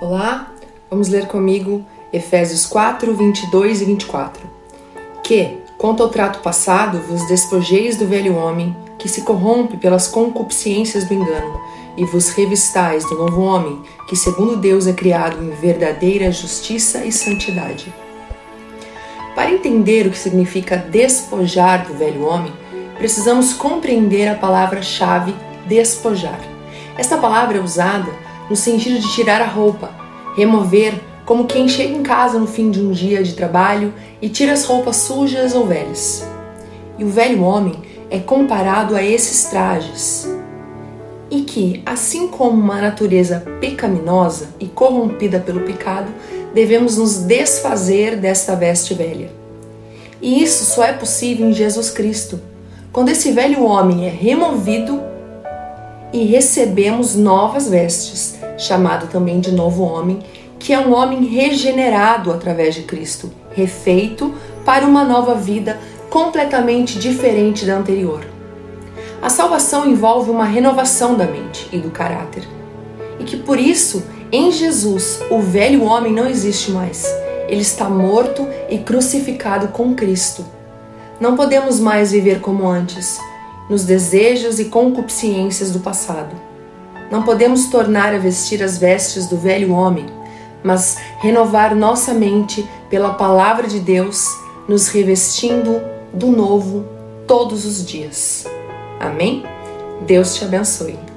Olá, vamos ler comigo Efésios 4, 22 e 24. Que, quanto ao trato passado, vos despojeis do velho homem, que se corrompe pelas concupiscências do engano, e vos revistais do novo homem, que segundo Deus é criado em verdadeira justiça e santidade. Para entender o que significa despojar do velho homem, precisamos compreender a palavra-chave despojar. Esta palavra é usada no sentido de tirar a roupa, remover, como quem chega em casa no fim de um dia de trabalho e tira as roupas sujas ou velhas. E o velho homem é comparado a esses trajes. E que, assim como uma natureza pecaminosa e corrompida pelo pecado, devemos nos desfazer desta veste velha. E isso só é possível em Jesus Cristo, quando esse velho homem é removido e recebemos novas vestes, chamado também de novo homem, que é um homem regenerado através de Cristo, refeito para uma nova vida completamente diferente da anterior. A salvação envolve uma renovação da mente e do caráter, e que por isso, em Jesus, o velho homem não existe mais. Ele está morto e crucificado com Cristo. Não podemos mais viver como antes, nos desejos e concupiscências do passado. Não podemos tornar a vestir as vestes do velho homem, mas renovar nossa mente pela palavra de Deus, nos revestindo do novo todos os dias. Amém? Deus te abençoe.